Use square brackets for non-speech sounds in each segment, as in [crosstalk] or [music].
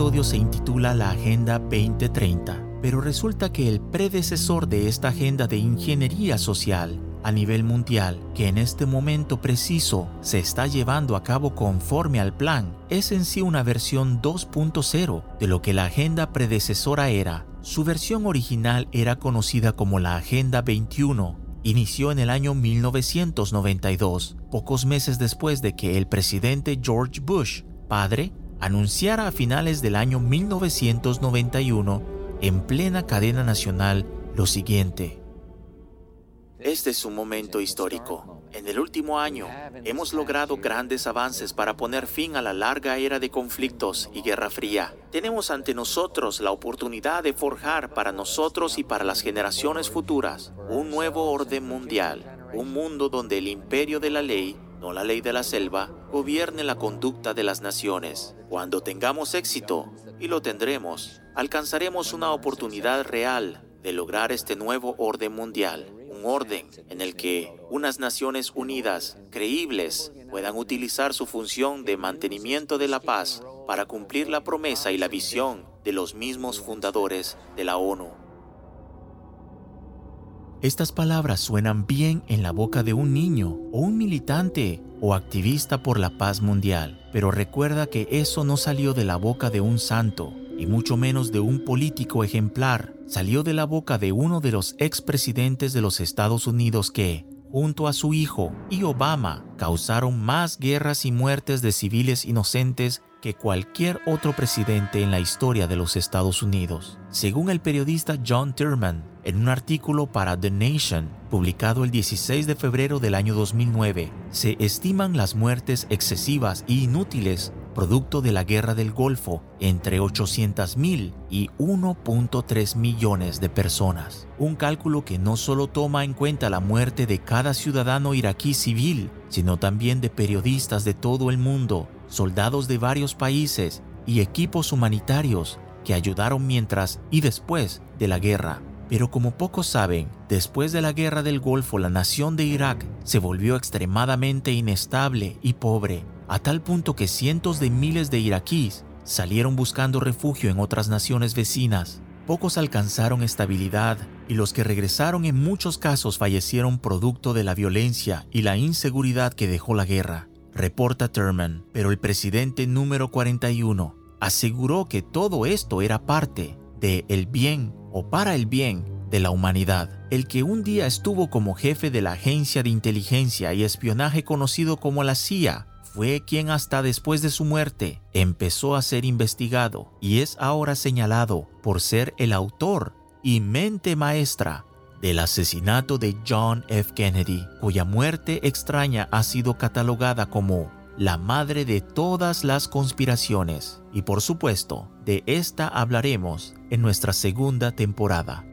episodio se intitula La Agenda 2030, pero resulta que el predecesor de esta agenda de ingeniería social a nivel mundial, que en este momento preciso se está llevando a cabo conforme al plan, es en sí una versión 2.0 de lo que la agenda predecesora era. Su versión original era conocida como la Agenda 21 inició en el año 1992, pocos meses después de que el presidente George Bush, padre, anunciara a finales del año 1991, en plena cadena nacional, lo siguiente. Este es un momento histórico. En el último año hemos logrado grandes avances para poner fin a la larga era de conflictos y guerra fría. Tenemos ante nosotros la oportunidad de forjar para nosotros y para las generaciones futuras un nuevo orden mundial, un mundo donde el imperio de la ley, no la ley de la selva, gobierne la conducta de las naciones. Cuando tengamos éxito, y lo tendremos, alcanzaremos una oportunidad real de lograr este nuevo orden mundial orden en el que unas Naciones Unidas creíbles puedan utilizar su función de mantenimiento de la paz para cumplir la promesa y la visión de los mismos fundadores de la ONU. Estas palabras suenan bien en la boca de un niño o un militante o activista por la paz mundial, pero recuerda que eso no salió de la boca de un santo, y mucho menos de un político ejemplar, salió de la boca de uno de los expresidentes de los Estados Unidos que, junto a su hijo y Obama, causaron más guerras y muertes de civiles inocentes que cualquier otro presidente en la historia de los Estados Unidos. Según el periodista John Thurman, en un artículo para The Nation, publicado el 16 de febrero del año 2009, se estiman las muertes excesivas e inútiles producto de la guerra del Golfo, entre 800.000 y 1.3 millones de personas. Un cálculo que no solo toma en cuenta la muerte de cada ciudadano iraquí civil, sino también de periodistas de todo el mundo, soldados de varios países y equipos humanitarios que ayudaron mientras y después de la guerra. Pero como pocos saben, después de la guerra del Golfo la nación de Irak se volvió extremadamente inestable y pobre, a tal punto que cientos de miles de iraquíes salieron buscando refugio en otras naciones vecinas. Pocos alcanzaron estabilidad y los que regresaron en muchos casos fallecieron producto de la violencia y la inseguridad que dejó la guerra, reporta Thurman. Pero el presidente número 41 aseguró que todo esto era parte de el bien o para el bien de la humanidad. El que un día estuvo como jefe de la agencia de inteligencia y espionaje conocido como la CIA fue quien hasta después de su muerte empezó a ser investigado y es ahora señalado por ser el autor y mente maestra del asesinato de John F. Kennedy, cuya muerte extraña ha sido catalogada como la madre de todas las conspiraciones. Y por supuesto, de esta hablaremos en nuestra segunda temporada.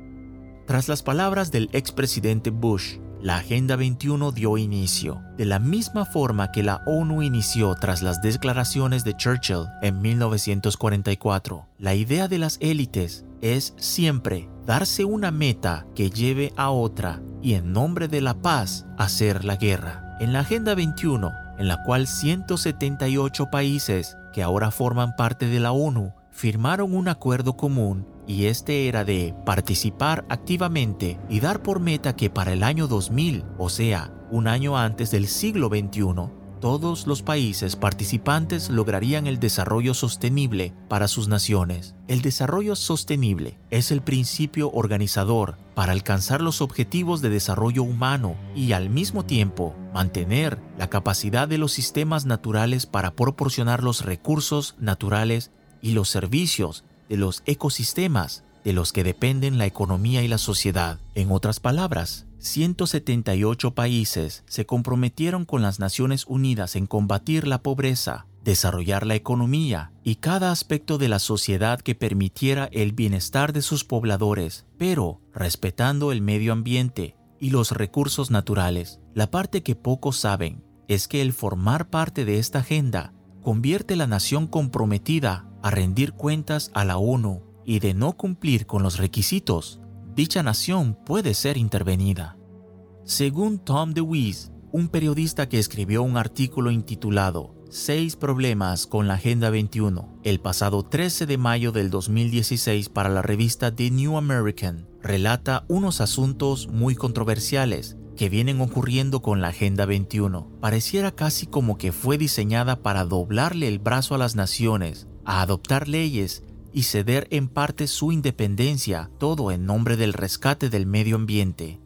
Tras las palabras del expresidente Bush, la Agenda 21 dio inicio, de la misma forma que la ONU inició tras las declaraciones de Churchill en 1944. La idea de las élites es siempre darse una meta que lleve a otra y en nombre de la paz hacer la guerra. En la Agenda 21, en la cual 178 países que ahora forman parte de la ONU firmaron un acuerdo común y este era de participar activamente y dar por meta que para el año 2000, o sea, un año antes del siglo XXI, todos los países participantes lograrían el desarrollo sostenible para sus naciones. El desarrollo sostenible es el principio organizador para alcanzar los objetivos de desarrollo humano y al mismo tiempo mantener la capacidad de los sistemas naturales para proporcionar los recursos naturales y los servicios de los ecosistemas de los que dependen la economía y la sociedad. En otras palabras, 178 países se comprometieron con las Naciones Unidas en combatir la pobreza, desarrollar la economía y cada aspecto de la sociedad que permitiera el bienestar de sus pobladores, pero respetando el medio ambiente y los recursos naturales. La parte que pocos saben es que el formar parte de esta agenda convierte la nación comprometida a rendir cuentas a la ONU y de no cumplir con los requisitos, dicha nación puede ser intervenida. Según Tom DeWeese, un periodista que escribió un artículo intitulado Seis problemas con la Agenda 21 el pasado 13 de mayo del 2016 para la revista The New American, relata unos asuntos muy controversiales que vienen ocurriendo con la Agenda 21. Pareciera casi como que fue diseñada para doblarle el brazo a las naciones, a adoptar leyes y ceder en parte su independencia, todo en nombre del rescate del medio ambiente.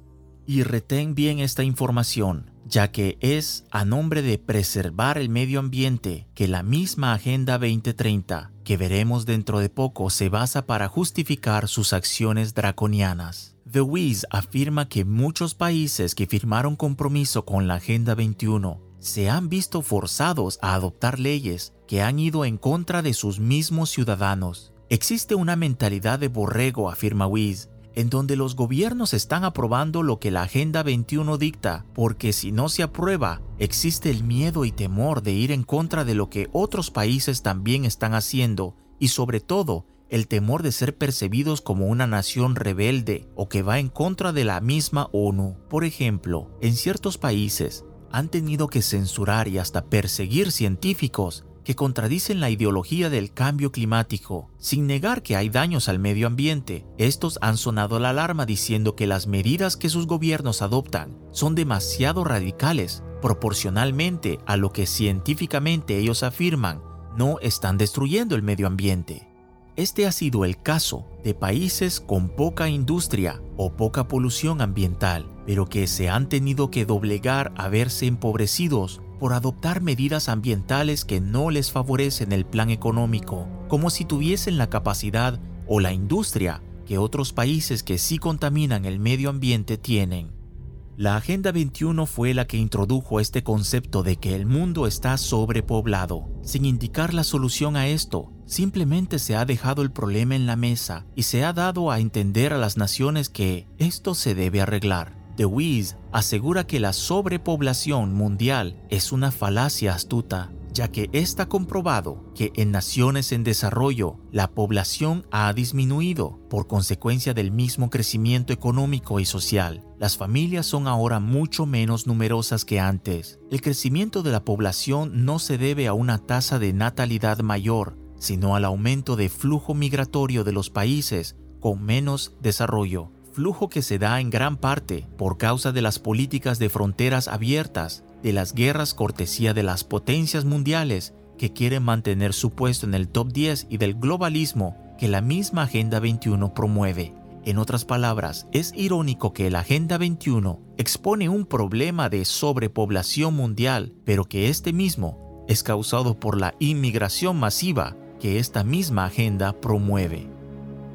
Y retén bien esta información, ya que es a nombre de preservar el medio ambiente que la misma Agenda 2030, que veremos dentro de poco, se basa para justificar sus acciones draconianas. The Wiz afirma que muchos países que firmaron compromiso con la Agenda 21 se han visto forzados a adoptar leyes que han ido en contra de sus mismos ciudadanos. Existe una mentalidad de borrego, afirma Wiz, en donde los gobiernos están aprobando lo que la Agenda 21 dicta, porque si no se aprueba, existe el miedo y temor de ir en contra de lo que otros países también están haciendo, y sobre todo, el temor de ser percibidos como una nación rebelde o que va en contra de la misma ONU. Por ejemplo, en ciertos países han tenido que censurar y hasta perseguir científicos que contradicen la ideología del cambio climático. Sin negar que hay daños al medio ambiente, estos han sonado la alarma diciendo que las medidas que sus gobiernos adoptan son demasiado radicales proporcionalmente a lo que científicamente ellos afirman no están destruyendo el medio ambiente. Este ha sido el caso de países con poca industria o poca polución ambiental, pero que se han tenido que doblegar a verse empobrecidos por adoptar medidas ambientales que no les favorecen el plan económico, como si tuviesen la capacidad o la industria que otros países que sí contaminan el medio ambiente tienen. La Agenda 21 fue la que introdujo este concepto de que el mundo está sobrepoblado. Sin indicar la solución a esto, simplemente se ha dejado el problema en la mesa y se ha dado a entender a las naciones que esto se debe arreglar. DeWeese asegura que la sobrepoblación mundial es una falacia astuta, ya que está comprobado que en naciones en desarrollo la población ha disminuido por consecuencia del mismo crecimiento económico y social. Las familias son ahora mucho menos numerosas que antes. El crecimiento de la población no se debe a una tasa de natalidad mayor, sino al aumento de flujo migratorio de los países con menos desarrollo flujo que se da en gran parte por causa de las políticas de fronteras abiertas, de las guerras cortesía de las potencias mundiales que quieren mantener su puesto en el top 10 y del globalismo que la misma Agenda 21 promueve. En otras palabras, es irónico que la Agenda 21 expone un problema de sobrepoblación mundial, pero que este mismo es causado por la inmigración masiva que esta misma agenda promueve.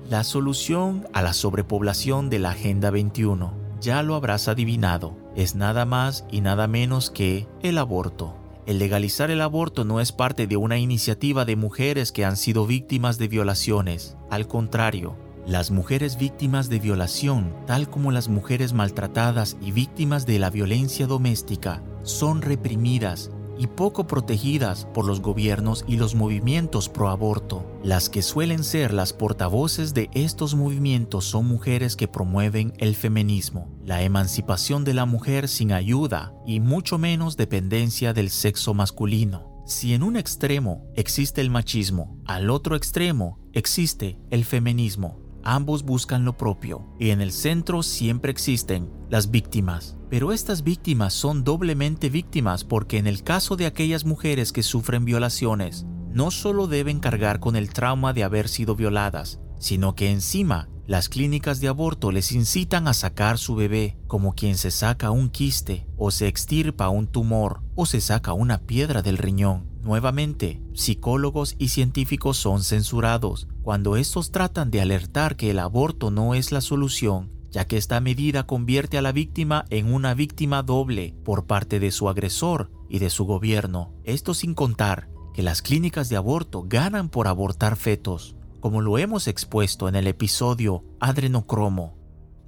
La solución a la sobrepoblación de la Agenda 21, ya lo habrás adivinado, es nada más y nada menos que el aborto. El legalizar el aborto no es parte de una iniciativa de mujeres que han sido víctimas de violaciones. Al contrario, las mujeres víctimas de violación, tal como las mujeres maltratadas y víctimas de la violencia doméstica, son reprimidas y poco protegidas por los gobiernos y los movimientos pro aborto. Las que suelen ser las portavoces de estos movimientos son mujeres que promueven el feminismo, la emancipación de la mujer sin ayuda y mucho menos dependencia del sexo masculino. Si en un extremo existe el machismo, al otro extremo existe el feminismo. Ambos buscan lo propio y en el centro siempre existen las víctimas. Pero estas víctimas son doblemente víctimas porque en el caso de aquellas mujeres que sufren violaciones, no solo deben cargar con el trauma de haber sido violadas, sino que encima las clínicas de aborto les incitan a sacar su bebé, como quien se saca un quiste, o se extirpa un tumor, o se saca una piedra del riñón. Nuevamente, psicólogos y científicos son censurados cuando estos tratan de alertar que el aborto no es la solución, ya que esta medida convierte a la víctima en una víctima doble por parte de su agresor y de su gobierno. Esto sin contar que las clínicas de aborto ganan por abortar fetos, como lo hemos expuesto en el episodio Adrenocromo.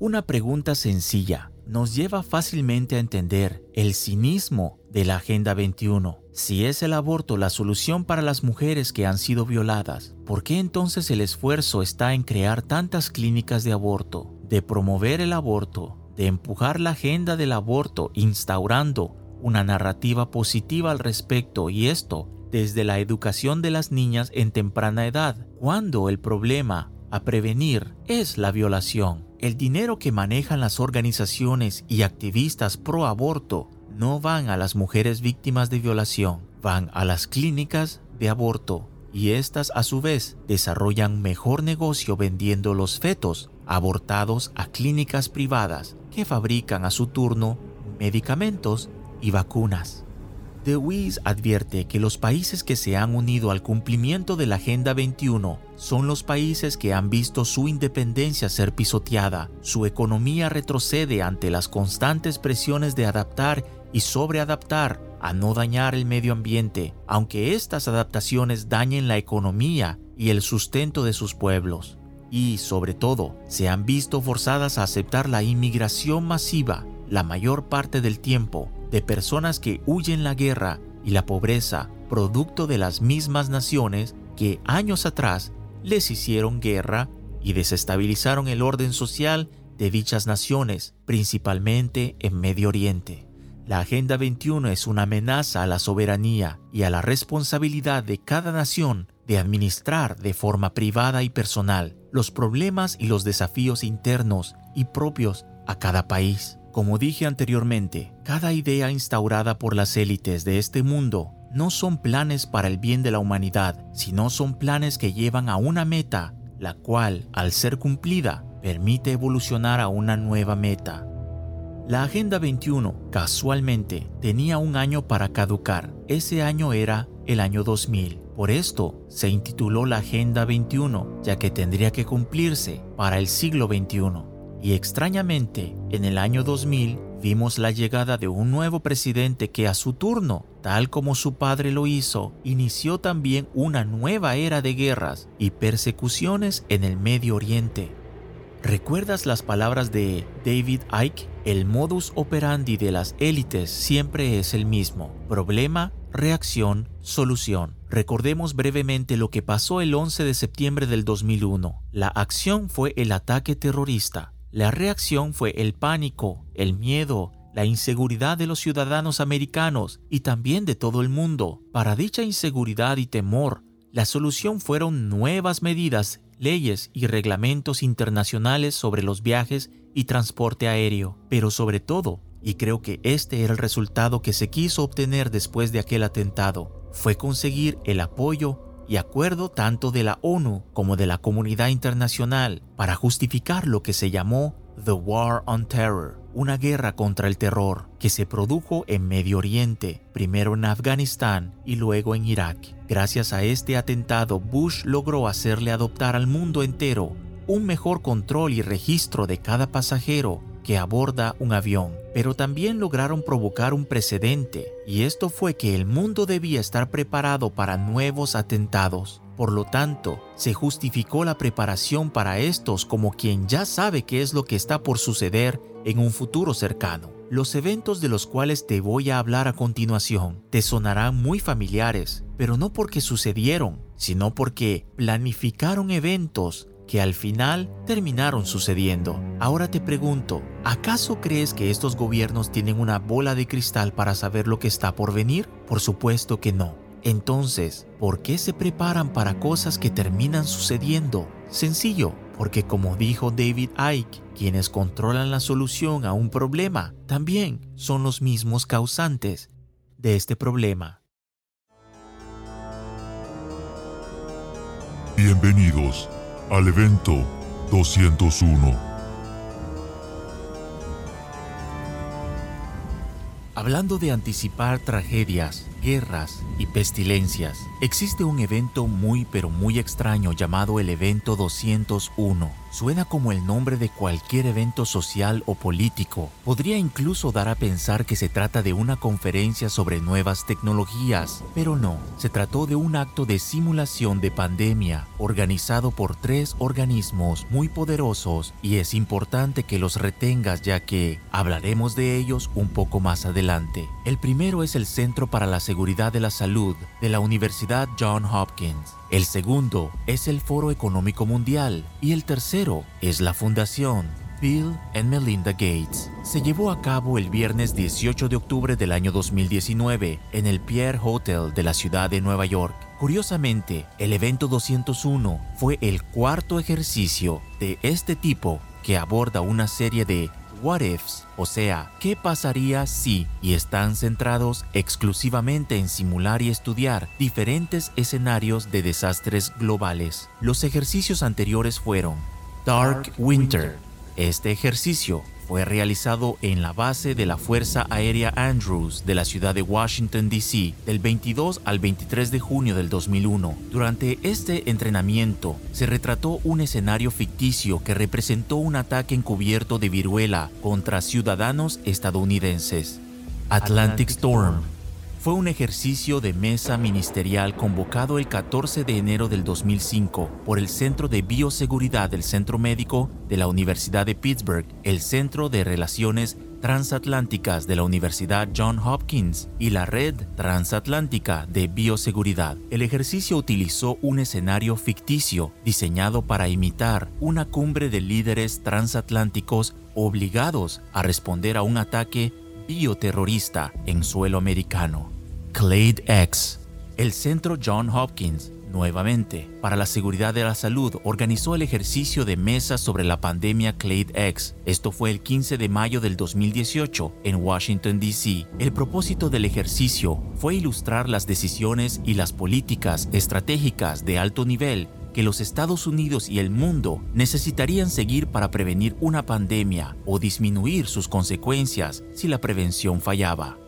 Una pregunta sencilla nos lleva fácilmente a entender el cinismo de la Agenda 21. Si es el aborto la solución para las mujeres que han sido violadas, ¿por qué entonces el esfuerzo está en crear tantas clínicas de aborto, de promover el aborto, de empujar la agenda del aborto instaurando una narrativa positiva al respecto y esto desde la educación de las niñas en temprana edad, cuando el problema a prevenir es la violación? El dinero que manejan las organizaciones y activistas pro aborto no van a las mujeres víctimas de violación, van a las clínicas de aborto y éstas a su vez desarrollan mejor negocio vendiendo los fetos abortados a clínicas privadas que fabrican a su turno medicamentos y vacunas. DeWeese advierte que los países que se han unido al cumplimiento de la Agenda 21 son los países que han visto su independencia ser pisoteada, su economía retrocede ante las constantes presiones de adaptar y sobreadaptar a no dañar el medio ambiente, aunque estas adaptaciones dañen la economía y el sustento de sus pueblos. Y, sobre todo, se han visto forzadas a aceptar la inmigración masiva, la mayor parte del tiempo, de personas que huyen la guerra y la pobreza, producto de las mismas naciones que años atrás les hicieron guerra y desestabilizaron el orden social de dichas naciones, principalmente en Medio Oriente. La Agenda 21 es una amenaza a la soberanía y a la responsabilidad de cada nación de administrar de forma privada y personal los problemas y los desafíos internos y propios a cada país. Como dije anteriormente, cada idea instaurada por las élites de este mundo no son planes para el bien de la humanidad, sino son planes que llevan a una meta, la cual, al ser cumplida, permite evolucionar a una nueva meta. La Agenda 21, casualmente, tenía un año para caducar. Ese año era el año 2000. Por esto se intituló la Agenda 21, ya que tendría que cumplirse para el siglo 21. Y extrañamente, en el año 2000 vimos la llegada de un nuevo presidente que a su turno, tal como su padre lo hizo, inició también una nueva era de guerras y persecuciones en el Medio Oriente. ¿Recuerdas las palabras de David Icke? El modus operandi de las élites siempre es el mismo. Problema, reacción, solución. Recordemos brevemente lo que pasó el 11 de septiembre del 2001. La acción fue el ataque terrorista. La reacción fue el pánico, el miedo, la inseguridad de los ciudadanos americanos y también de todo el mundo. Para dicha inseguridad y temor, la solución fueron nuevas medidas leyes y reglamentos internacionales sobre los viajes y transporte aéreo, pero sobre todo, y creo que este era el resultado que se quiso obtener después de aquel atentado, fue conseguir el apoyo y acuerdo tanto de la ONU como de la comunidad internacional para justificar lo que se llamó The War on Terror, una guerra contra el terror que se produjo en Medio Oriente, primero en Afganistán y luego en Irak. Gracias a este atentado, Bush logró hacerle adoptar al mundo entero un mejor control y registro de cada pasajero que aborda un avión, pero también lograron provocar un precedente, y esto fue que el mundo debía estar preparado para nuevos atentados. Por lo tanto, se justificó la preparación para estos como quien ya sabe qué es lo que está por suceder en un futuro cercano. Los eventos de los cuales te voy a hablar a continuación te sonarán muy familiares, pero no porque sucedieron, sino porque planificaron eventos que al final terminaron sucediendo. Ahora te pregunto, ¿acaso crees que estos gobiernos tienen una bola de cristal para saber lo que está por venir? Por supuesto que no. Entonces, ¿por qué se preparan para cosas que terminan sucediendo? Sencillo, porque como dijo David Icke, quienes controlan la solución a un problema también son los mismos causantes de este problema. Bienvenidos al evento 201. Hablando de anticipar tragedias, guerras y pestilencias. Existe un evento muy pero muy extraño llamado el evento 201 Suena como el nombre de cualquier evento social o político. Podría incluso dar a pensar que se trata de una conferencia sobre nuevas tecnologías, pero no, se trató de un acto de simulación de pandemia organizado por tres organismos muy poderosos y es importante que los retengas ya que hablaremos de ellos un poco más adelante. El primero es el Centro para la Seguridad de la Salud de la Universidad John Hopkins. El segundo es el Foro Económico Mundial y el tercero es la Fundación Bill and Melinda Gates. Se llevó a cabo el viernes 18 de octubre del año 2019 en el Pierre Hotel de la ciudad de Nueva York. Curiosamente, el evento 201 fue el cuarto ejercicio de este tipo que aborda una serie de what ifs, o sea, qué pasaría si, y están centrados exclusivamente en simular y estudiar diferentes escenarios de desastres globales. Los ejercicios anteriores fueron Dark Winter. Este ejercicio fue realizado en la base de la Fuerza Aérea Andrews de la ciudad de Washington, D.C. del 22 al 23 de junio del 2001. Durante este entrenamiento se retrató un escenario ficticio que representó un ataque encubierto de viruela contra ciudadanos estadounidenses. Atlantic Storm fue un ejercicio de mesa ministerial convocado el 14 de enero del 2005 por el Centro de Bioseguridad del Centro Médico de la Universidad de Pittsburgh, el Centro de Relaciones Transatlánticas de la Universidad John Hopkins y la Red Transatlántica de Bioseguridad. El ejercicio utilizó un escenario ficticio diseñado para imitar una cumbre de líderes transatlánticos obligados a responder a un ataque bioterrorista en suelo americano. Clade X. El Centro John Hopkins, nuevamente, para la seguridad de la salud, organizó el ejercicio de mesa sobre la pandemia Clade X. Esto fue el 15 de mayo del 2018 en Washington, D.C. El propósito del ejercicio fue ilustrar las decisiones y las políticas estratégicas de alto nivel que los Estados Unidos y el mundo necesitarían seguir para prevenir una pandemia o disminuir sus consecuencias si la prevención fallaba.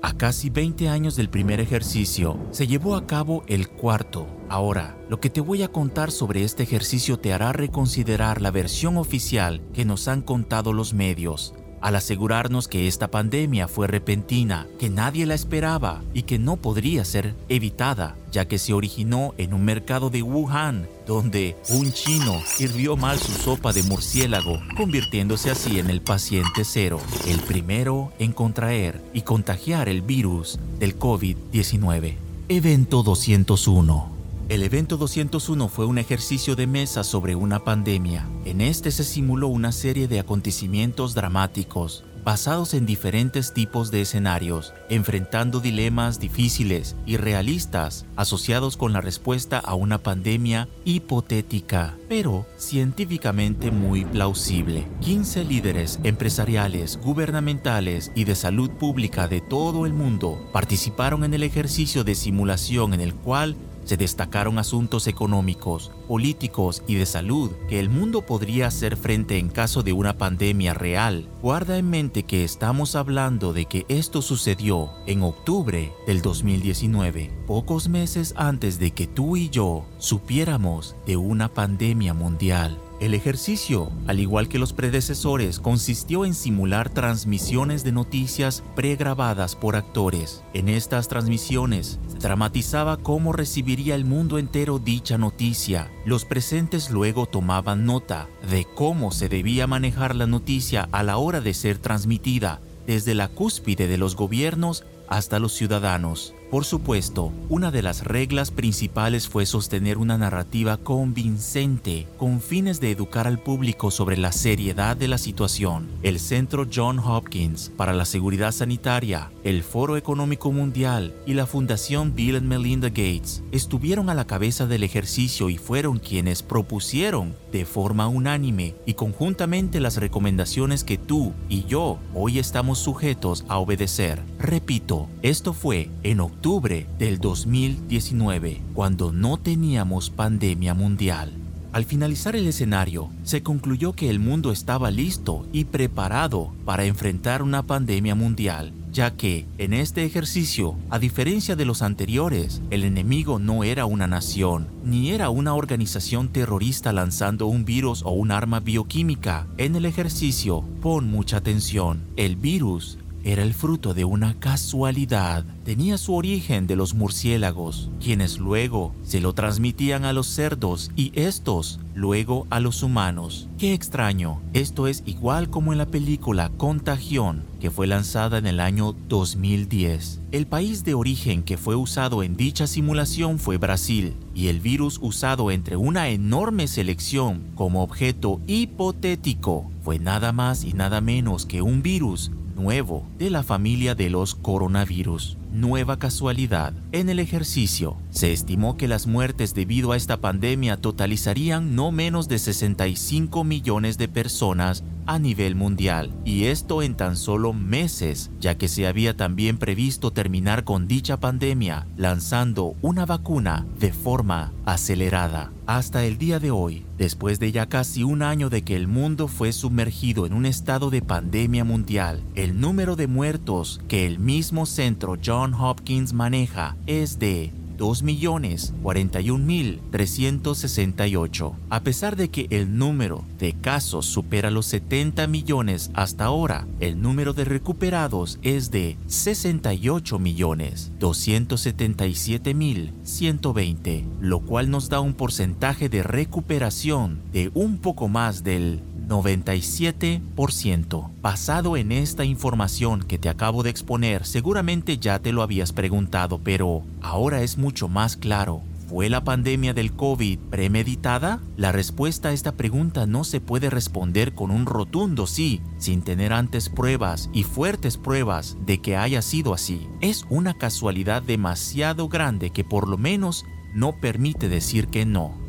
A casi 20 años del primer ejercicio, se llevó a cabo el cuarto. Ahora, lo que te voy a contar sobre este ejercicio te hará reconsiderar la versión oficial que nos han contado los medios al asegurarnos que esta pandemia fue repentina, que nadie la esperaba y que no podría ser evitada, ya que se originó en un mercado de Wuhan, donde un chino sirvió mal su sopa de murciélago, convirtiéndose así en el paciente cero, el primero en contraer y contagiar el virus del COVID-19. Evento 201 el evento 201 fue un ejercicio de mesa sobre una pandemia. En este se simuló una serie de acontecimientos dramáticos, basados en diferentes tipos de escenarios, enfrentando dilemas difíciles y realistas asociados con la respuesta a una pandemia hipotética, pero científicamente muy plausible. 15 líderes empresariales, gubernamentales y de salud pública de todo el mundo participaron en el ejercicio de simulación en el cual se destacaron asuntos económicos, políticos y de salud que el mundo podría hacer frente en caso de una pandemia real. Guarda en mente que estamos hablando de que esto sucedió en octubre del 2019, pocos meses antes de que tú y yo supiéramos de una pandemia mundial. El ejercicio, al igual que los predecesores, consistió en simular transmisiones de noticias pregrabadas por actores. En estas transmisiones dramatizaba cómo recibiría el mundo entero dicha noticia. Los presentes luego tomaban nota de cómo se debía manejar la noticia a la hora de ser transmitida, desde la cúspide de los gobiernos hasta los ciudadanos. Por supuesto, una de las reglas principales fue sostener una narrativa convincente con fines de educar al público sobre la seriedad de la situación. El Centro John Hopkins para la Seguridad Sanitaria, el Foro Económico Mundial y la Fundación Bill and Melinda Gates estuvieron a la cabeza del ejercicio y fueron quienes propusieron de forma unánime y conjuntamente las recomendaciones que tú y yo hoy estamos sujetos a obedecer. Repito, esto fue en octubre octubre del 2019, cuando no teníamos pandemia mundial. Al finalizar el escenario, se concluyó que el mundo estaba listo y preparado para enfrentar una pandemia mundial. ya que en este ejercicio, a diferencia de los anteriores, el enemigo no era una nación, ni era una organización terrorista lanzando un virus o un arma bioquímica. En el ejercicio, pon mucha atención, el virus era el fruto de una casualidad. Tenía su origen de los murciélagos, quienes luego se lo transmitían a los cerdos y estos luego a los humanos. Qué extraño, esto es igual como en la película Contagión, que fue lanzada en el año 2010. El país de origen que fue usado en dicha simulación fue Brasil, y el virus usado entre una enorme selección como objeto hipotético fue nada más y nada menos que un virus nuevo de la familia de los coronavirus. Nueva casualidad. En el ejercicio, se estimó que las muertes debido a esta pandemia totalizarían no menos de 65 millones de personas a nivel mundial, y esto en tan solo meses, ya que se había también previsto terminar con dicha pandemia lanzando una vacuna de forma acelerada. Hasta el día de hoy, después de ya casi un año de que el mundo fue sumergido en un estado de pandemia mundial, el número de muertos que el mismo centro John Hopkins maneja es de 2.041.368. A pesar de que el número de casos supera los 70 millones hasta ahora, el número de recuperados es de 68.277.120, lo cual nos da un porcentaje de recuperación de un poco más del 97%. Basado en esta información que te acabo de exponer, seguramente ya te lo habías preguntado, pero ahora es mucho más claro. ¿Fue la pandemia del COVID premeditada? La respuesta a esta pregunta no se puede responder con un rotundo sí, sin tener antes pruebas y fuertes pruebas de que haya sido así. Es una casualidad demasiado grande que por lo menos no permite decir que no.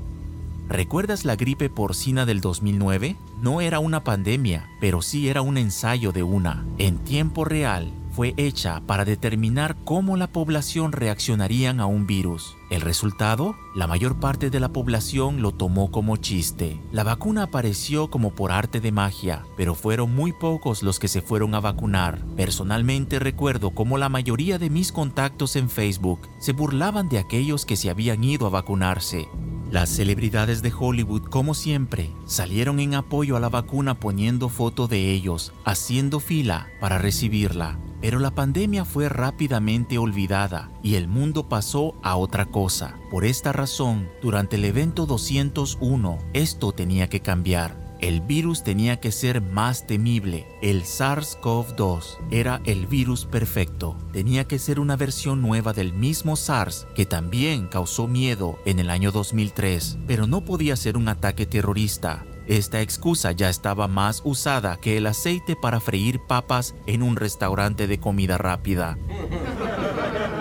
¿Recuerdas la gripe porcina del 2009? No era una pandemia, pero sí era un ensayo de una. En tiempo real, fue hecha para determinar cómo la población reaccionarían a un virus. El resultado, la mayor parte de la población lo tomó como chiste. La vacuna apareció como por arte de magia, pero fueron muy pocos los que se fueron a vacunar. Personalmente recuerdo cómo la mayoría de mis contactos en Facebook se burlaban de aquellos que se habían ido a vacunarse. Las celebridades de Hollywood, como siempre, salieron en apoyo a la vacuna poniendo foto de ellos, haciendo fila para recibirla. Pero la pandemia fue rápidamente olvidada y el mundo pasó a otra cosa. Por esta razón, durante el evento 201, esto tenía que cambiar. El virus tenía que ser más temible. El SARS-CoV-2 era el virus perfecto. Tenía que ser una versión nueva del mismo SARS que también causó miedo en el año 2003, pero no podía ser un ataque terrorista. Esta excusa ya estaba más usada que el aceite para freír papas en un restaurante de comida rápida. [laughs]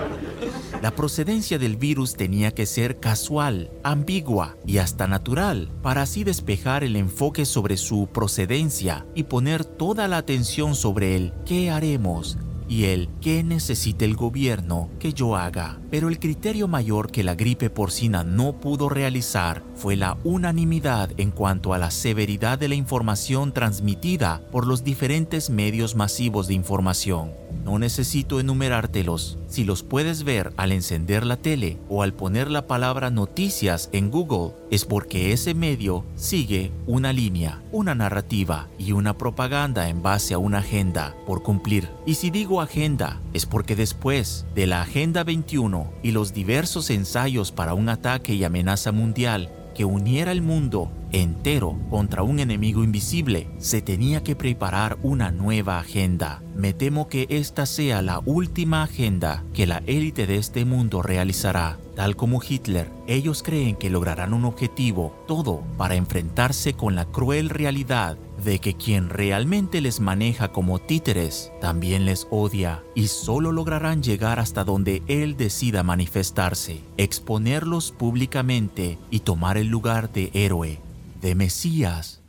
La procedencia del virus tenía que ser casual, ambigua y hasta natural, para así despejar el enfoque sobre su procedencia y poner toda la atención sobre el qué haremos y el qué necesita el gobierno que yo haga. Pero el criterio mayor que la gripe porcina no pudo realizar fue la unanimidad en cuanto a la severidad de la información transmitida por los diferentes medios masivos de información. No necesito enumerártelos. Si los puedes ver al encender la tele o al poner la palabra noticias en Google, es porque ese medio sigue una línea, una narrativa y una propaganda en base a una agenda por cumplir. Y si digo agenda, es porque después de la Agenda 21 y los diversos ensayos para un ataque y amenaza mundial que uniera el mundo entero contra un enemigo invisible, se tenía que preparar una nueva agenda. Me temo que esta sea la última agenda que la élite de este mundo realizará. Tal como Hitler, ellos creen que lograrán un objetivo, todo para enfrentarse con la cruel realidad de que quien realmente les maneja como títeres también les odia y solo lograrán llegar hasta donde él decida manifestarse, exponerlos públicamente y tomar el lugar de héroe de Mesías,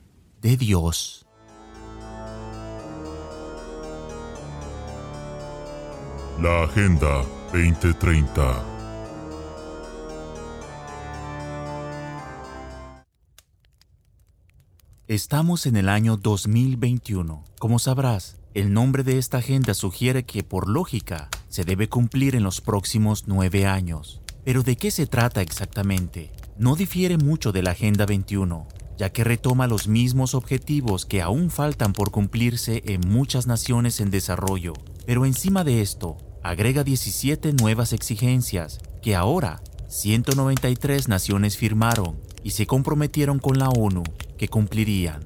de Dios. La Agenda 2030. Estamos en el año 2021. Como sabrás, El nombre de esta agenda sugiere que, por lógica, se debe cumplir en los próximos nueve años. Pero ¿de qué se trata exactamente? No difiere mucho de la Agenda 21, ya que retoma los mismos objetivos que aún faltan por cumplirse en muchas naciones en desarrollo. Pero encima de esto, agrega 17 nuevas exigencias que ahora 193 naciones firmaron y se comprometieron con la ONU que cumplirían.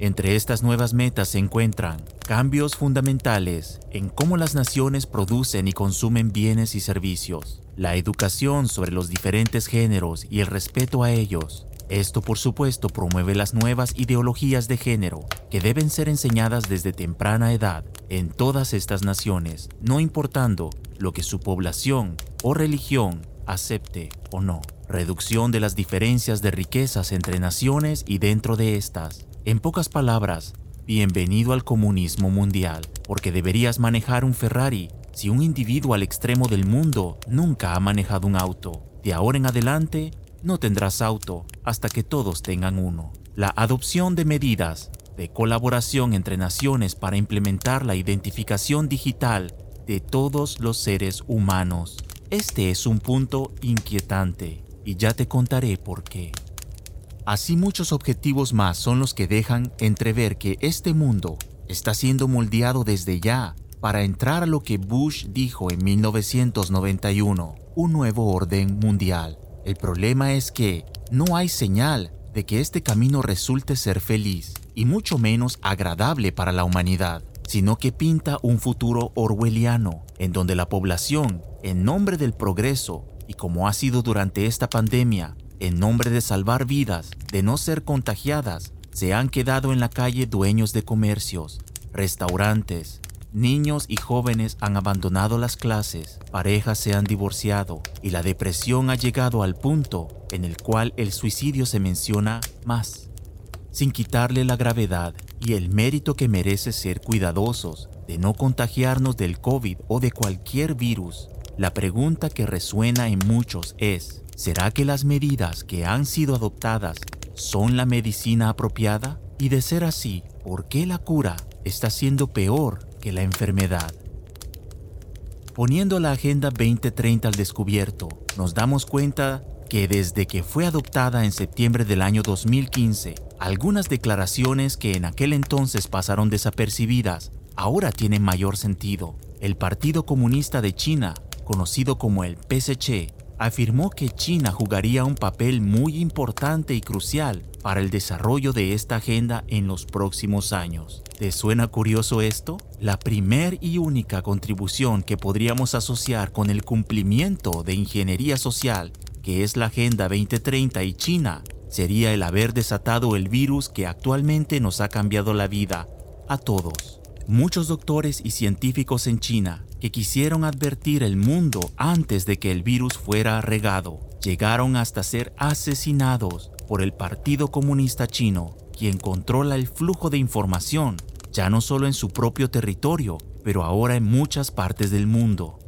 Entre estas nuevas metas se encuentran cambios fundamentales en cómo las naciones producen y consumen bienes y servicios, la educación sobre los diferentes géneros y el respeto a ellos. Esto por supuesto promueve las nuevas ideologías de género que deben ser enseñadas desde temprana edad en todas estas naciones, no importando lo que su población o religión acepte o no. Reducción de las diferencias de riquezas entre naciones y dentro de estas. En pocas palabras, bienvenido al comunismo mundial, porque deberías manejar un Ferrari si un individuo al extremo del mundo nunca ha manejado un auto. De ahora en adelante, no tendrás auto hasta que todos tengan uno. La adopción de medidas de colaboración entre naciones para implementar la identificación digital de todos los seres humanos. Este es un punto inquietante y ya te contaré por qué. Así muchos objetivos más son los que dejan entrever que este mundo está siendo moldeado desde ya para entrar a lo que Bush dijo en 1991, un nuevo orden mundial. El problema es que no hay señal de que este camino resulte ser feliz y mucho menos agradable para la humanidad, sino que pinta un futuro orwelliano en donde la población, en nombre del progreso y como ha sido durante esta pandemia, en nombre de salvar vidas, de no ser contagiadas, se han quedado en la calle dueños de comercios, restaurantes, niños y jóvenes han abandonado las clases, parejas se han divorciado y la depresión ha llegado al punto en el cual el suicidio se menciona más. Sin quitarle la gravedad y el mérito que merece ser cuidadosos de no contagiarnos del COVID o de cualquier virus, la pregunta que resuena en muchos es, ¿será que las medidas que han sido adoptadas son la medicina apropiada? Y de ser así, ¿por qué la cura está siendo peor que la enfermedad? Poniendo la Agenda 2030 al descubierto, nos damos cuenta que desde que fue adoptada en septiembre del año 2015, algunas declaraciones que en aquel entonces pasaron desapercibidas ahora tienen mayor sentido. El Partido Comunista de China, conocido como el PSC, afirmó que China jugaría un papel muy importante y crucial para el desarrollo de esta agenda en los próximos años. ¿Te suena curioso esto? La primer y única contribución que podríamos asociar con el cumplimiento de ingeniería social que es la Agenda 2030 y China, sería el haber desatado el virus que actualmente nos ha cambiado la vida a todos. Muchos doctores y científicos en China que quisieron advertir el mundo antes de que el virus fuera regado, llegaron hasta ser asesinados por el Partido Comunista Chino, quien controla el flujo de información, ya no solo en su propio territorio, pero ahora en muchas partes del mundo.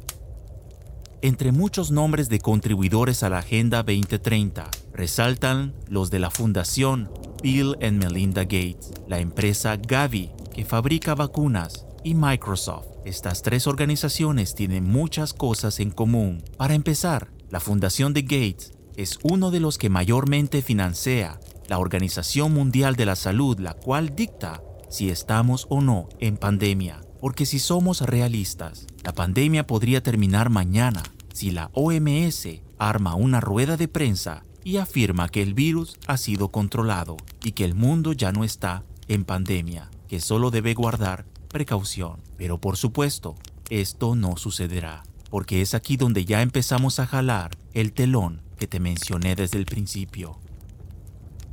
Entre muchos nombres de contribuidores a la Agenda 2030, resaltan los de la Fundación Bill and Melinda Gates, la empresa Gavi, que fabrica vacunas, Microsoft. Estas tres organizaciones tienen muchas cosas en común. Para empezar, la Fundación de Gates es uno de los que mayormente financia la Organización Mundial de la Salud, la cual dicta si estamos o no en pandemia. Porque si somos realistas, la pandemia podría terminar mañana si la OMS arma una rueda de prensa y afirma que el virus ha sido controlado y que el mundo ya no está en pandemia, que solo debe guardar precaución. Pero por supuesto, esto no sucederá, porque es aquí donde ya empezamos a jalar el telón que te mencioné desde el principio.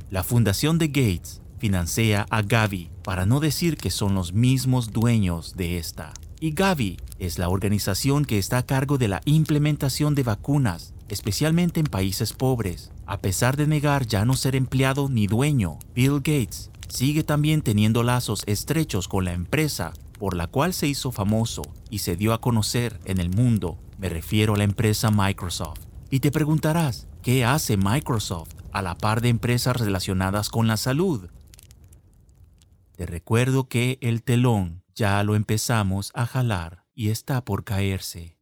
La fundación de Gates financia a Gavi, para no decir que son los mismos dueños de esta. Y Gavi es la organización que está a cargo de la implementación de vacunas, especialmente en países pobres. A pesar de negar ya no ser empleado ni dueño, Bill Gates sigue también teniendo lazos estrechos con la empresa por la cual se hizo famoso y se dio a conocer en el mundo. Me refiero a la empresa Microsoft. Y te preguntarás, ¿qué hace Microsoft a la par de empresas relacionadas con la salud? te recuerdo que el telón ya lo empezamos a jalar y está por caerse.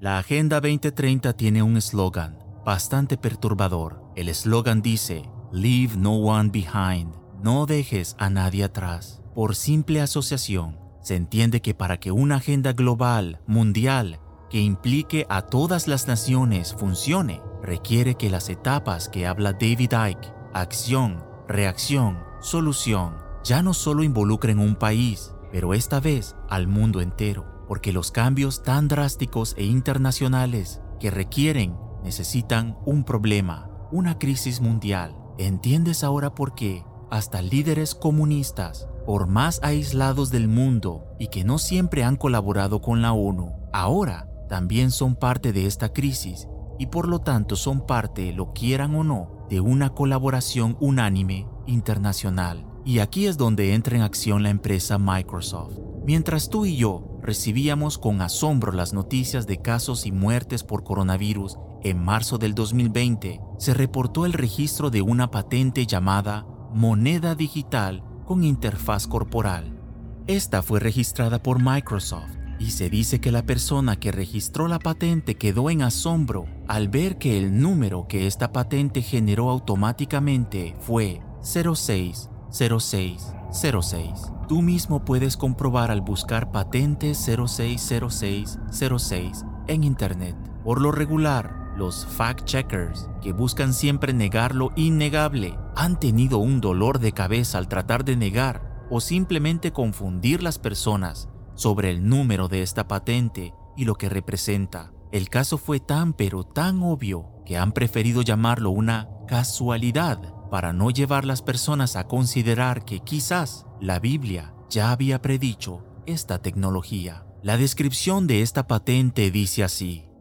La Agenda 2030 tiene un eslogan bastante perturbador. El eslogan dice, Leave no one behind, no dejes a nadie atrás. Por simple asociación, se entiende que para que una agenda global, mundial, que implique a todas las naciones funcione, requiere que las etapas que habla David Icke, acción, reacción, solución, ya no solo involucren un país, pero esta vez al mundo entero porque los cambios tan drásticos e internacionales que requieren necesitan un problema, una crisis mundial. ¿Entiendes ahora por qué hasta líderes comunistas, por más aislados del mundo y que no siempre han colaborado con la ONU, ahora también son parte de esta crisis y por lo tanto son parte, lo quieran o no, de una colaboración unánime internacional? Y aquí es donde entra en acción la empresa Microsoft. Mientras tú y yo recibíamos con asombro las noticias de casos y muertes por coronavirus, en marzo del 2020 se reportó el registro de una patente llamada moneda digital con interfaz corporal. Esta fue registrada por Microsoft y se dice que la persona que registró la patente quedó en asombro al ver que el número que esta patente generó automáticamente fue 06 0606. Tú mismo puedes comprobar al buscar patente 060606 en Internet. Por lo regular, los fact-checkers, que buscan siempre negar lo innegable, han tenido un dolor de cabeza al tratar de negar o simplemente confundir las personas sobre el número de esta patente y lo que representa. El caso fue tan pero tan obvio que han preferido llamarlo una casualidad para no llevar las personas a considerar que quizás la Biblia ya había predicho esta tecnología. La descripción de esta patente dice así.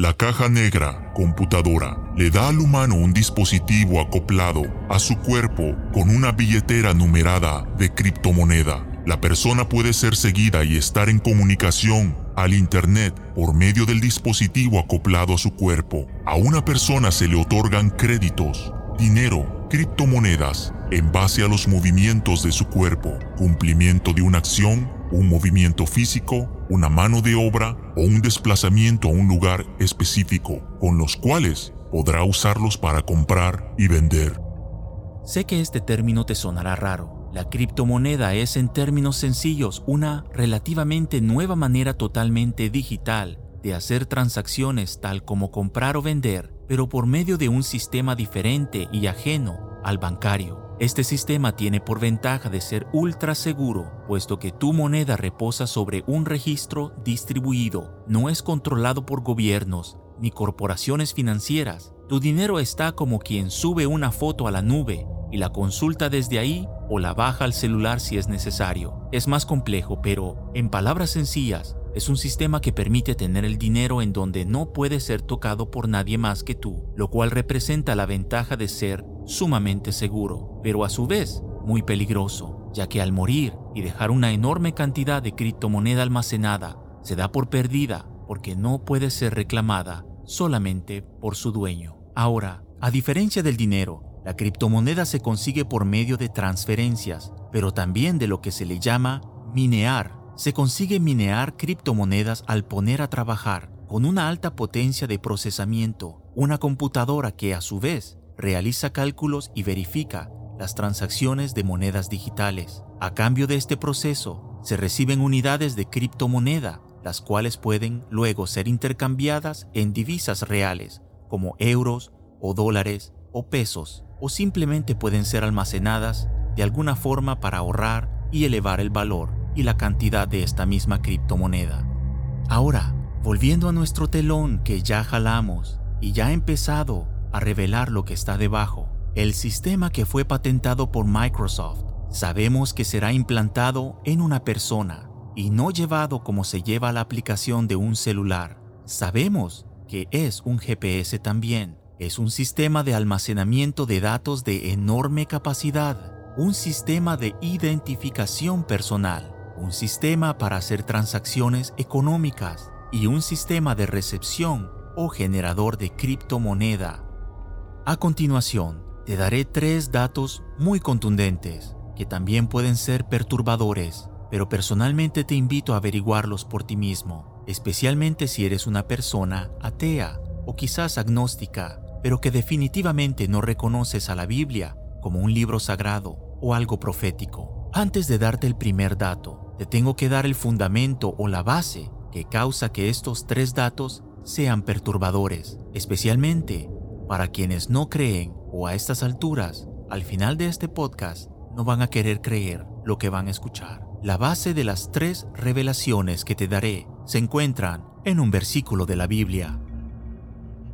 La caja negra, computadora, le da al humano un dispositivo acoplado a su cuerpo con una billetera numerada de criptomoneda. La persona puede ser seguida y estar en comunicación al Internet por medio del dispositivo acoplado a su cuerpo. A una persona se le otorgan créditos, dinero criptomonedas en base a los movimientos de su cuerpo, cumplimiento de una acción, un movimiento físico, una mano de obra o un desplazamiento a un lugar específico, con los cuales podrá usarlos para comprar y vender. Sé que este término te sonará raro. La criptomoneda es en términos sencillos una relativamente nueva manera totalmente digital de hacer transacciones tal como comprar o vender pero por medio de un sistema diferente y ajeno al bancario. Este sistema tiene por ventaja de ser ultra seguro, puesto que tu moneda reposa sobre un registro distribuido, no es controlado por gobiernos ni corporaciones financieras. Tu dinero está como quien sube una foto a la nube y la consulta desde ahí o la baja al celular si es necesario. Es más complejo, pero, en palabras sencillas, es un sistema que permite tener el dinero en donde no puede ser tocado por nadie más que tú, lo cual representa la ventaja de ser sumamente seguro, pero a su vez muy peligroso, ya que al morir y dejar una enorme cantidad de criptomoneda almacenada, se da por perdida porque no puede ser reclamada solamente por su dueño. Ahora, a diferencia del dinero, la criptomoneda se consigue por medio de transferencias, pero también de lo que se le llama minear, se consigue minear criptomonedas al poner a trabajar con una alta potencia de procesamiento una computadora que a su vez realiza cálculos y verifica las transacciones de monedas digitales. A cambio de este proceso, se reciben unidades de criptomoneda, las cuales pueden luego ser intercambiadas en divisas reales, como euros o dólares o pesos, o simplemente pueden ser almacenadas de alguna forma para ahorrar y elevar el valor y la cantidad de esta misma criptomoneda. Ahora, volviendo a nuestro telón que ya jalamos y ya ha empezado a revelar lo que está debajo, el sistema que fue patentado por Microsoft sabemos que será implantado en una persona y no llevado como se lleva la aplicación de un celular. Sabemos que es un GPS también. Es un sistema de almacenamiento de datos de enorme capacidad, un sistema de identificación personal un sistema para hacer transacciones económicas y un sistema de recepción o generador de criptomoneda. A continuación, te daré tres datos muy contundentes que también pueden ser perturbadores, pero personalmente te invito a averiguarlos por ti mismo, especialmente si eres una persona atea o quizás agnóstica, pero que definitivamente no reconoces a la Biblia como un libro sagrado o algo profético. Antes de darte el primer dato, te tengo que dar el fundamento o la base que causa que estos tres datos sean perturbadores, especialmente para quienes no creen o a estas alturas, al final de este podcast, no van a querer creer lo que van a escuchar. La base de las tres revelaciones que te daré se encuentran en un versículo de la Biblia.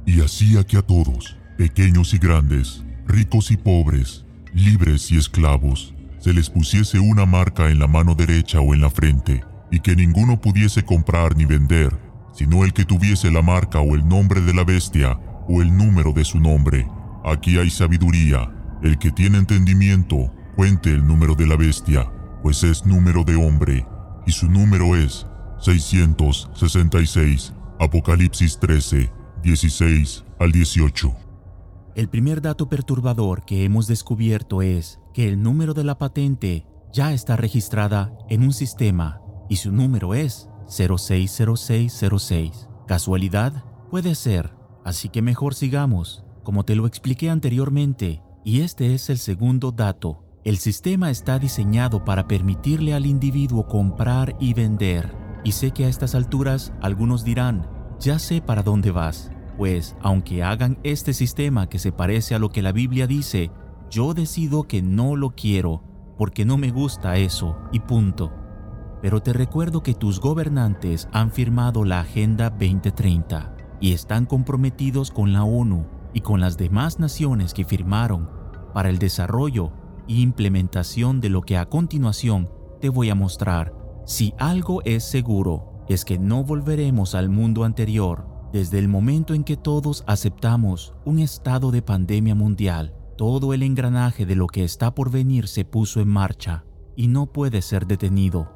Y hacía que a todos, pequeños y grandes, ricos y pobres, libres y esclavos, se les pusiese una marca en la mano derecha o en la frente, y que ninguno pudiese comprar ni vender, sino el que tuviese la marca o el nombre de la bestia o el número de su nombre. Aquí hay sabiduría. El que tiene entendimiento, cuente el número de la bestia, pues es número de hombre, y su número es 666. Apocalipsis 13, 16 al 18. El primer dato perturbador que hemos descubierto es que el número de la patente ya está registrada en un sistema y su número es 060606. ¿Casualidad? Puede ser, así que mejor sigamos. Como te lo expliqué anteriormente, y este es el segundo dato, el sistema está diseñado para permitirle al individuo comprar y vender. Y sé que a estas alturas algunos dirán, ya sé para dónde vas, pues aunque hagan este sistema que se parece a lo que la Biblia dice, yo decido que no lo quiero, porque no me gusta eso, y punto. Pero te recuerdo que tus gobernantes han firmado la Agenda 2030 y están comprometidos con la ONU y con las demás naciones que firmaron para el desarrollo e implementación de lo que a continuación te voy a mostrar. Si algo es seguro, es que no volveremos al mundo anterior desde el momento en que todos aceptamos un estado de pandemia mundial. Todo el engranaje de lo que está por venir se puso en marcha y no puede ser detenido.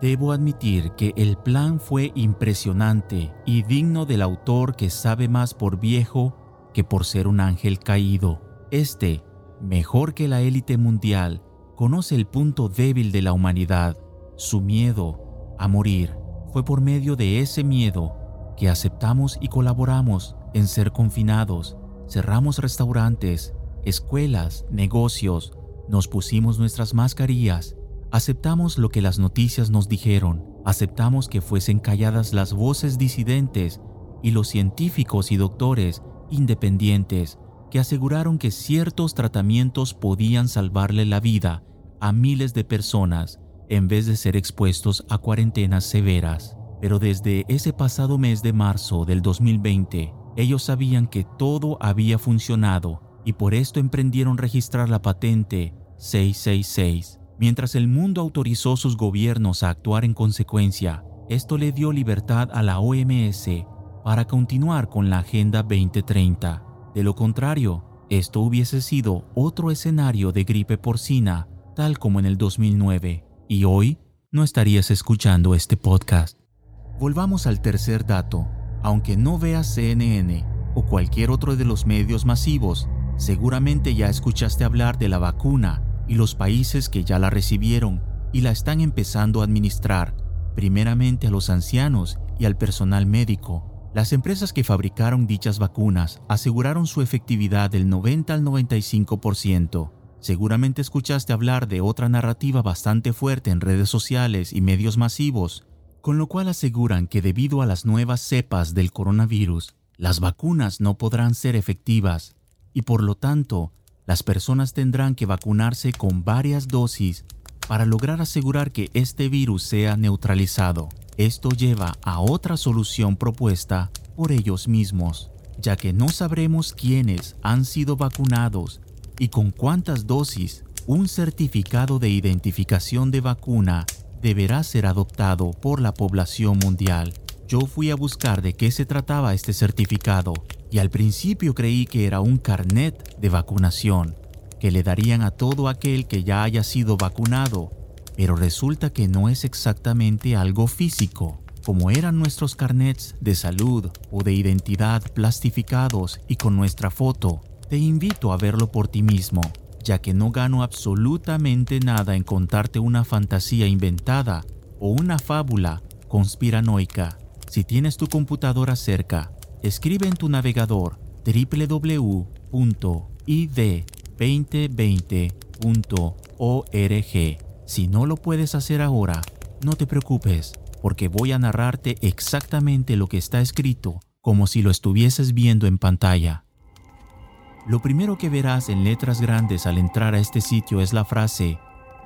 Debo admitir que el plan fue impresionante y digno del autor que sabe más por viejo que por ser un ángel caído. Este, mejor que la élite mundial, conoce el punto débil de la humanidad, su miedo a morir. Fue por medio de ese miedo que aceptamos y colaboramos en ser confinados, cerramos restaurantes, escuelas, negocios, nos pusimos nuestras mascarillas Aceptamos lo que las noticias nos dijeron, aceptamos que fuesen calladas las voces disidentes y los científicos y doctores independientes que aseguraron que ciertos tratamientos podían salvarle la vida a miles de personas en vez de ser expuestos a cuarentenas severas. Pero desde ese pasado mes de marzo del 2020, ellos sabían que todo había funcionado y por esto emprendieron registrar la patente 666 Mientras el mundo autorizó sus gobiernos a actuar en consecuencia, esto le dio libertad a la OMS para continuar con la Agenda 2030. De lo contrario, esto hubiese sido otro escenario de gripe porcina, tal como en el 2009, y hoy no estarías escuchando este podcast. Volvamos al tercer dato. Aunque no veas CNN o cualquier otro de los medios masivos, seguramente ya escuchaste hablar de la vacuna y los países que ya la recibieron y la están empezando a administrar, primeramente a los ancianos y al personal médico. Las empresas que fabricaron dichas vacunas aseguraron su efectividad del 90 al 95%. Seguramente escuchaste hablar de otra narrativa bastante fuerte en redes sociales y medios masivos, con lo cual aseguran que debido a las nuevas cepas del coronavirus, las vacunas no podrán ser efectivas y por lo tanto las personas tendrán que vacunarse con varias dosis para lograr asegurar que este virus sea neutralizado. Esto lleva a otra solución propuesta por ellos mismos, ya que no sabremos quiénes han sido vacunados y con cuántas dosis. Un certificado de identificación de vacuna deberá ser adoptado por la población mundial. Yo fui a buscar de qué se trataba este certificado y al principio creí que era un carnet de vacunación que le darían a todo aquel que ya haya sido vacunado, pero resulta que no es exactamente algo físico, como eran nuestros carnets de salud o de identidad plastificados y con nuestra foto. Te invito a verlo por ti mismo, ya que no gano absolutamente nada en contarte una fantasía inventada o una fábula conspiranoica. Si tienes tu computadora cerca, escribe en tu navegador www.id2020.org. Si no lo puedes hacer ahora, no te preocupes, porque voy a narrarte exactamente lo que está escrito como si lo estuvieses viendo en pantalla. Lo primero que verás en letras grandes al entrar a este sitio es la frase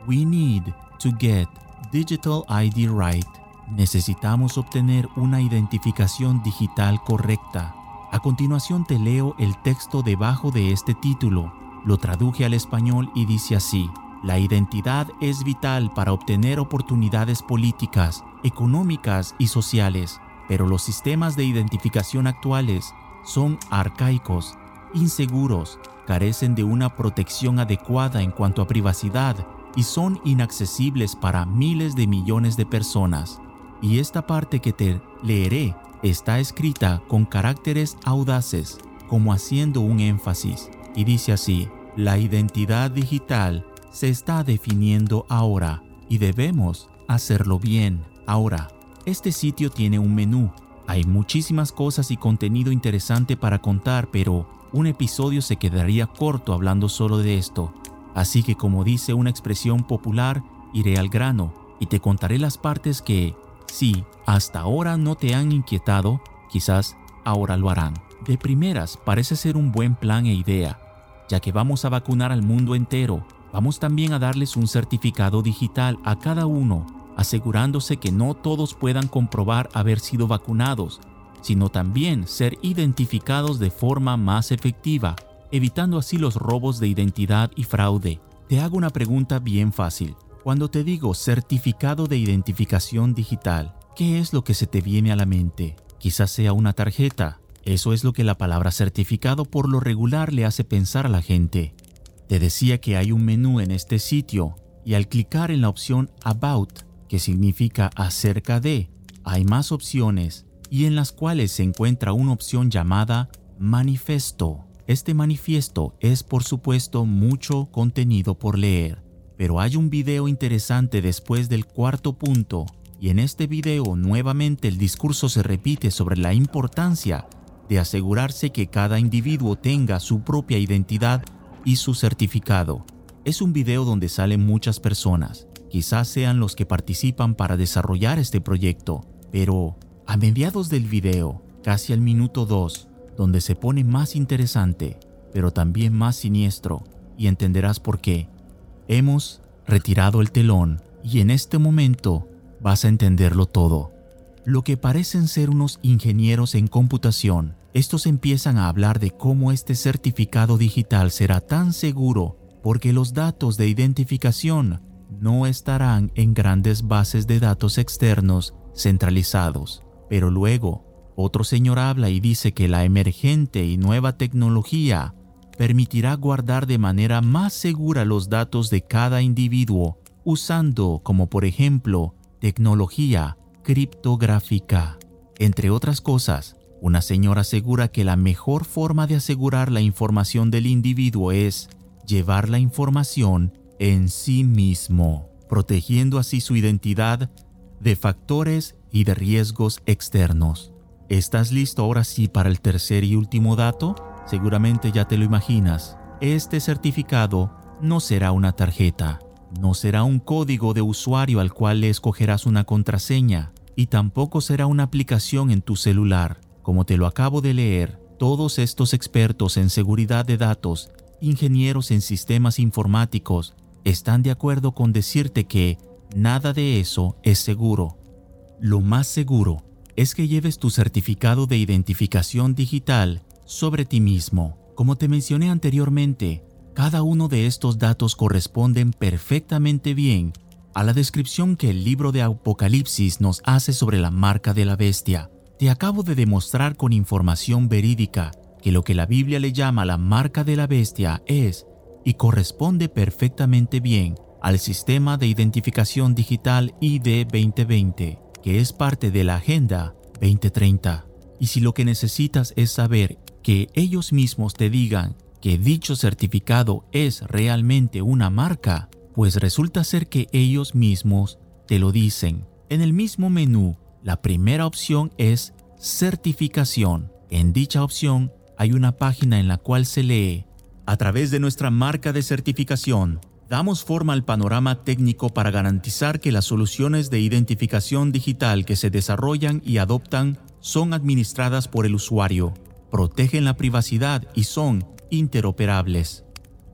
We need to get digital ID right. Necesitamos obtener una identificación digital correcta. A continuación te leo el texto debajo de este título. Lo traduje al español y dice así. La identidad es vital para obtener oportunidades políticas, económicas y sociales, pero los sistemas de identificación actuales son arcaicos inseguros, carecen de una protección adecuada en cuanto a privacidad y son inaccesibles para miles de millones de personas. Y esta parte que te leeré está escrita con caracteres audaces, como haciendo un énfasis, y dice así, la identidad digital se está definiendo ahora y debemos hacerlo bien ahora. Este sitio tiene un menú. Hay muchísimas cosas y contenido interesante para contar, pero un episodio se quedaría corto hablando solo de esto, así que como dice una expresión popular, iré al grano y te contaré las partes que, si hasta ahora no te han inquietado, quizás ahora lo harán. De primeras, parece ser un buen plan e idea, ya que vamos a vacunar al mundo entero, vamos también a darles un certificado digital a cada uno, asegurándose que no todos puedan comprobar haber sido vacunados sino también ser identificados de forma más efectiva, evitando así los robos de identidad y fraude. Te hago una pregunta bien fácil. Cuando te digo certificado de identificación digital, ¿qué es lo que se te viene a la mente? Quizás sea una tarjeta. Eso es lo que la palabra certificado por lo regular le hace pensar a la gente. Te decía que hay un menú en este sitio y al clicar en la opción About, que significa acerca de, hay más opciones y en las cuales se encuentra una opción llamada Manifesto. Este manifiesto es por supuesto mucho contenido por leer, pero hay un video interesante después del cuarto punto y en este video nuevamente el discurso se repite sobre la importancia de asegurarse que cada individuo tenga su propia identidad y su certificado. Es un video donde salen muchas personas, quizás sean los que participan para desarrollar este proyecto, pero a mediados del video, casi al minuto 2, donde se pone más interesante, pero también más siniestro, y entenderás por qué. Hemos retirado el telón y en este momento vas a entenderlo todo. Lo que parecen ser unos ingenieros en computación, estos empiezan a hablar de cómo este certificado digital será tan seguro porque los datos de identificación no estarán en grandes bases de datos externos centralizados. Pero luego, otro señor habla y dice que la emergente y nueva tecnología permitirá guardar de manera más segura los datos de cada individuo usando como por ejemplo tecnología criptográfica. Entre otras cosas, una señora asegura que la mejor forma de asegurar la información del individuo es llevar la información en sí mismo, protegiendo así su identidad de factores y de riesgos externos. ¿Estás listo ahora sí para el tercer y último dato? Seguramente ya te lo imaginas. Este certificado no será una tarjeta, no será un código de usuario al cual le escogerás una contraseña y tampoco será una aplicación en tu celular. Como te lo acabo de leer, todos estos expertos en seguridad de datos, ingenieros en sistemas informáticos, están de acuerdo con decirte que nada de eso es seguro lo más seguro es que lleves tu certificado de identificación digital sobre ti mismo. Como te mencioné anteriormente, cada uno de estos datos corresponden perfectamente bien a la descripción que el libro de Apocalipsis nos hace sobre la marca de la bestia. Te acabo de demostrar con información verídica que lo que la Biblia le llama la marca de la bestia es y corresponde perfectamente bien al sistema de identificación digital ID 2020 que es parte de la Agenda 2030. Y si lo que necesitas es saber que ellos mismos te digan que dicho certificado es realmente una marca? Pues resulta ser que ellos mismos te lo dicen. En el mismo menú, la primera opción es certificación. En dicha opción hay una página en la cual se lee, a través de nuestra marca de certificación, damos forma al panorama técnico para garantizar que las soluciones de identificación digital que se desarrollan y adoptan son administradas por el usuario, protegen la privacidad y son interoperables.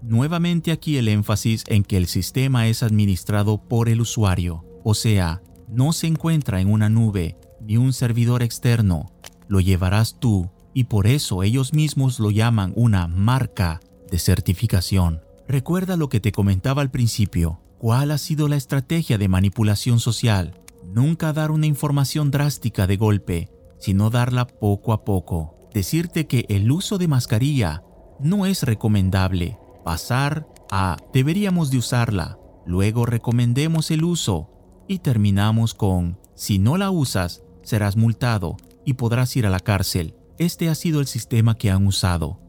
Nuevamente aquí el énfasis en que el sistema es administrado por el usuario, o sea, no se encuentra en una nube ni un servidor externo, lo llevarás tú y por eso ellos mismos lo llaman una marca de certificación. Recuerda lo que te comentaba al principio. ¿Cuál ha sido la estrategia de manipulación social? Nunca dar una información drástica de golpe, sino darla poco a poco. Decirte que el uso de mascarilla no es recomendable. Pasar a deberíamos de usarla. Luego recomendemos el uso y terminamos con si no la usas, serás multado y podrás ir a la cárcel. Este ha sido el sistema que han usado.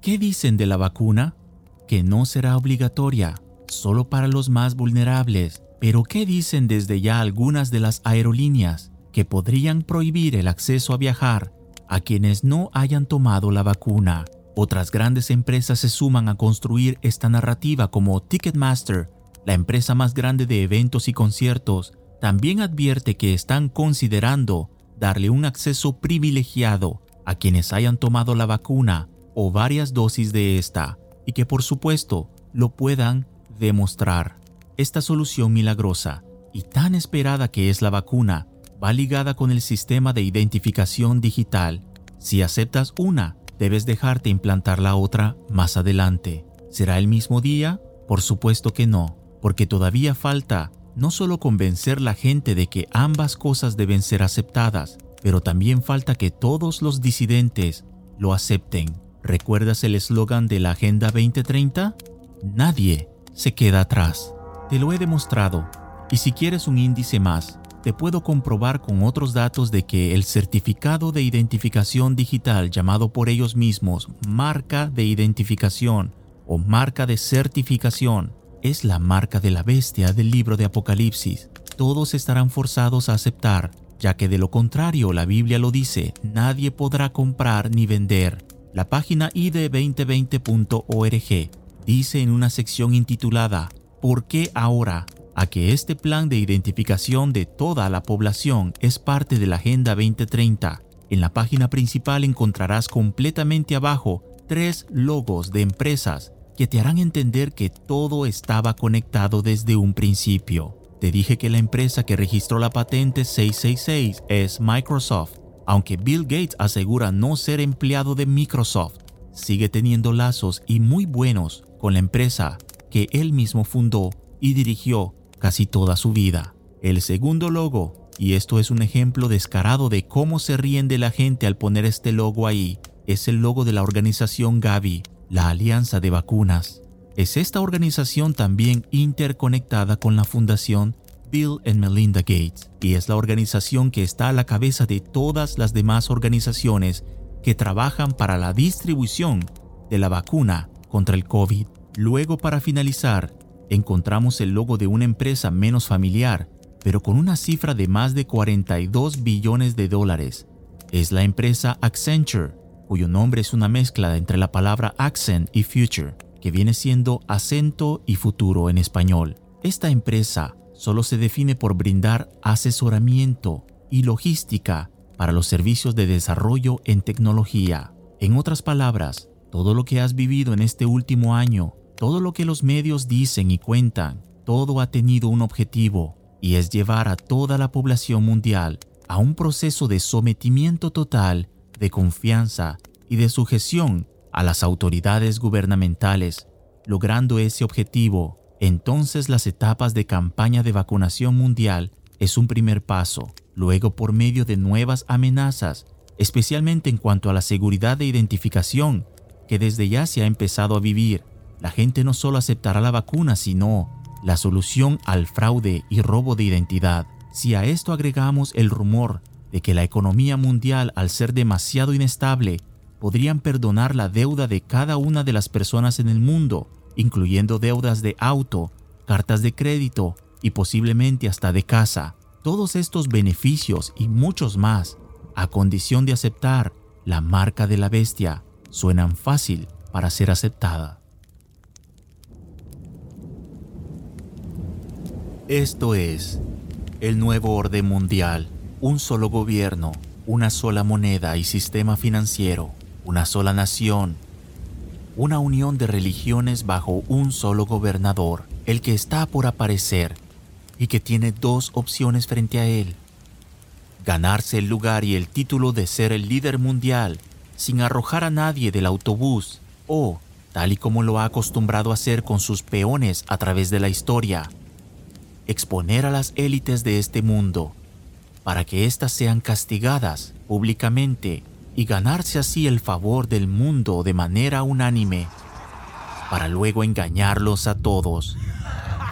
¿Qué dicen de la vacuna? Que no será obligatoria, solo para los más vulnerables. Pero ¿qué dicen desde ya algunas de las aerolíneas? Que podrían prohibir el acceso a viajar a quienes no hayan tomado la vacuna. Otras grandes empresas se suman a construir esta narrativa como Ticketmaster, la empresa más grande de eventos y conciertos, también advierte que están considerando darle un acceso privilegiado a quienes hayan tomado la vacuna o varias dosis de esta y que por supuesto lo puedan demostrar. Esta solución milagrosa y tan esperada que es la vacuna va ligada con el sistema de identificación digital. Si aceptas una, debes dejarte implantar la otra más adelante. ¿Será el mismo día? Por supuesto que no, porque todavía falta no solo convencer la gente de que ambas cosas deben ser aceptadas, pero también falta que todos los disidentes lo acepten. ¿Recuerdas el eslogan de la Agenda 2030? Nadie se queda atrás. Te lo he demostrado. Y si quieres un índice más, te puedo comprobar con otros datos de que el certificado de identificación digital llamado por ellos mismos marca de identificación o marca de certificación es la marca de la bestia del libro de Apocalipsis. Todos estarán forzados a aceptar ya que de lo contrario la Biblia lo dice, nadie podrá comprar ni vender. La página id2020.org dice en una sección intitulada ¿Por qué ahora? A que este plan de identificación de toda la población es parte de la Agenda 2030. En la página principal encontrarás completamente abajo tres logos de empresas que te harán entender que todo estaba conectado desde un principio. Te dije que la empresa que registró la patente 666 es Microsoft. Aunque Bill Gates asegura no ser empleado de Microsoft, sigue teniendo lazos y muy buenos con la empresa que él mismo fundó y dirigió casi toda su vida. El segundo logo, y esto es un ejemplo descarado de cómo se ríen de la gente al poner este logo ahí, es el logo de la organización Gavi, la Alianza de Vacunas. Es esta organización también interconectada con la Fundación Bill and Melinda Gates y es la organización que está a la cabeza de todas las demás organizaciones que trabajan para la distribución de la vacuna contra el COVID. Luego, para finalizar, encontramos el logo de una empresa menos familiar, pero con una cifra de más de 42 billones de dólares. Es la empresa Accenture, cuyo nombre es una mezcla entre la palabra accent y future que viene siendo acento y futuro en español. Esta empresa solo se define por brindar asesoramiento y logística para los servicios de desarrollo en tecnología. En otras palabras, todo lo que has vivido en este último año, todo lo que los medios dicen y cuentan, todo ha tenido un objetivo y es llevar a toda la población mundial a un proceso de sometimiento total, de confianza y de sujeción a las autoridades gubernamentales. Logrando ese objetivo, entonces las etapas de campaña de vacunación mundial es un primer paso. Luego, por medio de nuevas amenazas, especialmente en cuanto a la seguridad de identificación, que desde ya se ha empezado a vivir, la gente no solo aceptará la vacuna, sino la solución al fraude y robo de identidad. Si a esto agregamos el rumor de que la economía mundial, al ser demasiado inestable, podrían perdonar la deuda de cada una de las personas en el mundo, incluyendo deudas de auto, cartas de crédito y posiblemente hasta de casa. Todos estos beneficios y muchos más, a condición de aceptar la marca de la bestia, suenan fácil para ser aceptada. Esto es el nuevo orden mundial, un solo gobierno, una sola moneda y sistema financiero, una sola nación, una unión de religiones bajo un solo gobernador, el que está por aparecer y que tiene dos opciones frente a él. Ganarse el lugar y el título de ser el líder mundial sin arrojar a nadie del autobús o, tal y como lo ha acostumbrado a hacer con sus peones a través de la historia, exponer a las élites de este mundo para que éstas sean castigadas públicamente y ganarse así el favor del mundo de manera unánime, para luego engañarlos a todos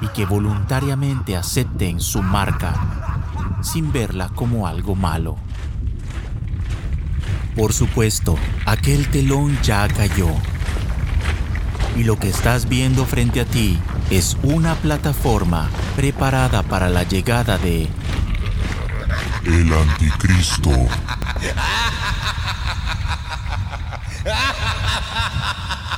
y que voluntariamente acepten su marca sin verla como algo malo. Por supuesto, aquel telón ya cayó. Y lo que estás viendo frente a ti es una plataforma preparada para la llegada de el anticristo. [laughs]